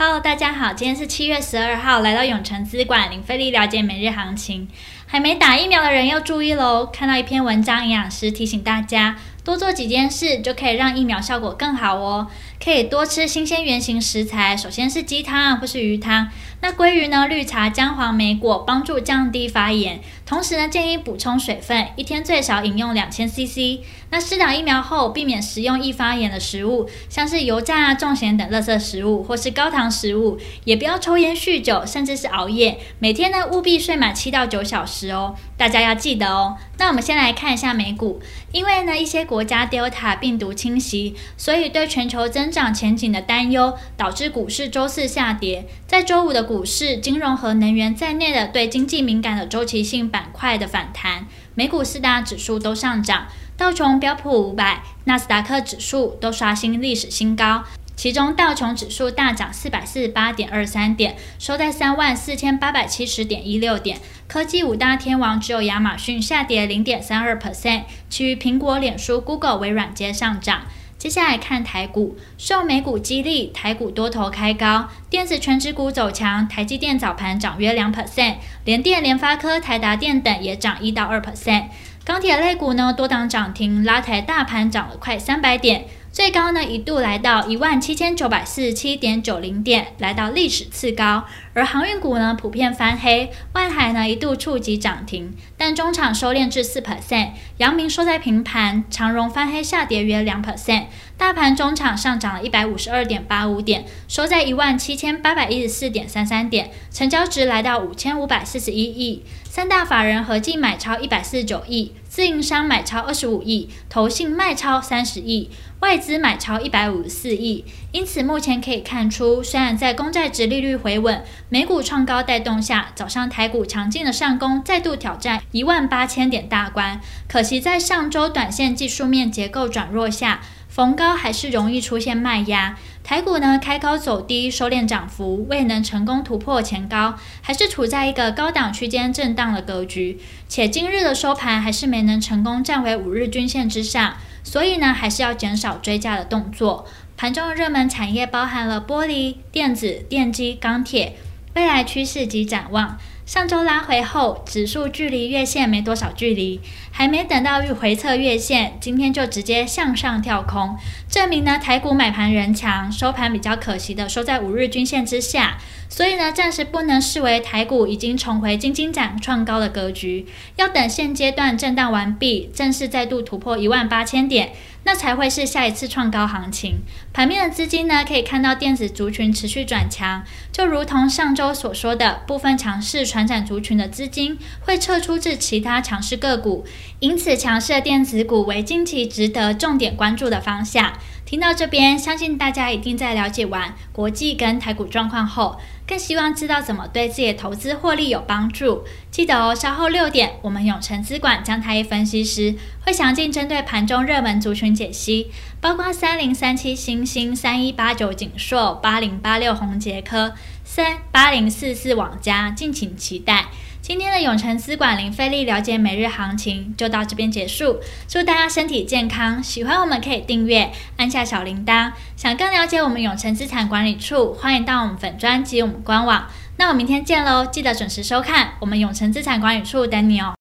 Hello，大家好，今天是七月十二号，来到永诚资管，零费力了解每日行情。还没打疫苗的人要注意喽！看到一篇文章，营养师提醒大家，多做几件事就可以让疫苗效果更好哦。可以多吃新鲜原型食材，首先是鸡汤或是鱼汤。那鲑鱼呢？绿茶、姜黄、莓果帮助降低发炎。同时呢，建议补充水分，一天最少饮用两千 CC。那施打疫苗后，避免食用易发炎的食物，像是油炸啊、重咸等垃圾食物，或是高糖食物。也不要抽烟、酗酒，甚至是熬夜。每天呢，务必睡满七到九小时值哦。大家要记得哦。那我们先来看一下美股，因为呢，一些国家 Delta 病毒侵袭，所以对全球增长前景的担忧，导致股市周四下跌。在周五的股市，金融和能源在内的对经济敏感的周期性板块的反弹，美股四大指数都上涨，道琼、标普五百、纳斯达克指数都刷新历史新高。其中道琼指数大涨四百四十八点二三点，收在三万四千八百七十点一六点。科技五大天王只有亚马逊下跌零点三二 percent，其余苹果、脸书、Google、微软皆上涨。接下来看台股，受美股激励，台股多头开高，电子全指股走强，台积电早盘涨约两 percent，联电、联发科、台达电等也涨一到二 percent。钢铁类股呢，多档涨停，拉抬大盘涨了快三百点。最高呢，一度来到一万七千九百四十七点九零点，来到历史次高。而航运股呢，普遍翻黑，外海呢一度触及涨停，但中场收敛至四 percent。阳明收在平盘，长荣翻黑下跌约两 percent。大盘中场上涨了一百五十二点八五点，收在一万七千八百一十四点三三点，成交值来到五千五百四十一亿。三大法人合计买超一百四十九亿，自营商买超二十五亿，投信卖超三十亿。外资买超一百五十四亿，因此目前可以看出，虽然在公债殖利率回稳、美股创高带动下，早上台股强劲的上攻再度挑战一万八千点大关，可惜在上周短线技术面结构转弱下，逢高还是容易出现卖压。台股呢开高走低，收敛涨幅，未能成功突破前高，还是处在一个高档区间震荡的格局，且今日的收盘还是没能成功站回五日均线之上。所以呢，还是要减少追价的动作。盘中的热门产业包含了玻璃、电子、电机、钢铁。未来趋势及展望。上周拉回后，指数距离月线没多少距离，还没等到回测月线，今天就直接向上跳空，证明呢台股买盘人强，收盘比较可惜的收在五日均线之下。所以呢，暂时不能视为台股已经重回金金涨创高的格局，要等现阶段震荡完毕，正式再度突破一万八千点，那才会是下一次创高行情。盘面的资金呢，可以看到电子族群持续转强，就如同上周所说的，部分强势传产族群的资金会撤出至其他强势个股，因此强势的电子股为近期值得重点关注的方向。听到这边，相信大家一定在了解完国际跟台股状况后，更希望知道怎么对自己的投资获利有帮助。记得哦，稍后六点，我们永诚资管姜太一分析师会详尽针对盘中热门族群解析，包括三零三七星星、三一八九景硕、八零八六宏杰科、三八零四四网家，敬请期待。今天的永城资管零费利了解每日行情就到这边结束，祝大家身体健康，喜欢我们可以订阅，按下小铃铛。想更了解我们永城资产管理处，欢迎到我们粉专及我们官网。那我明天见喽，记得准时收看，我们永城资产管理处等你哦。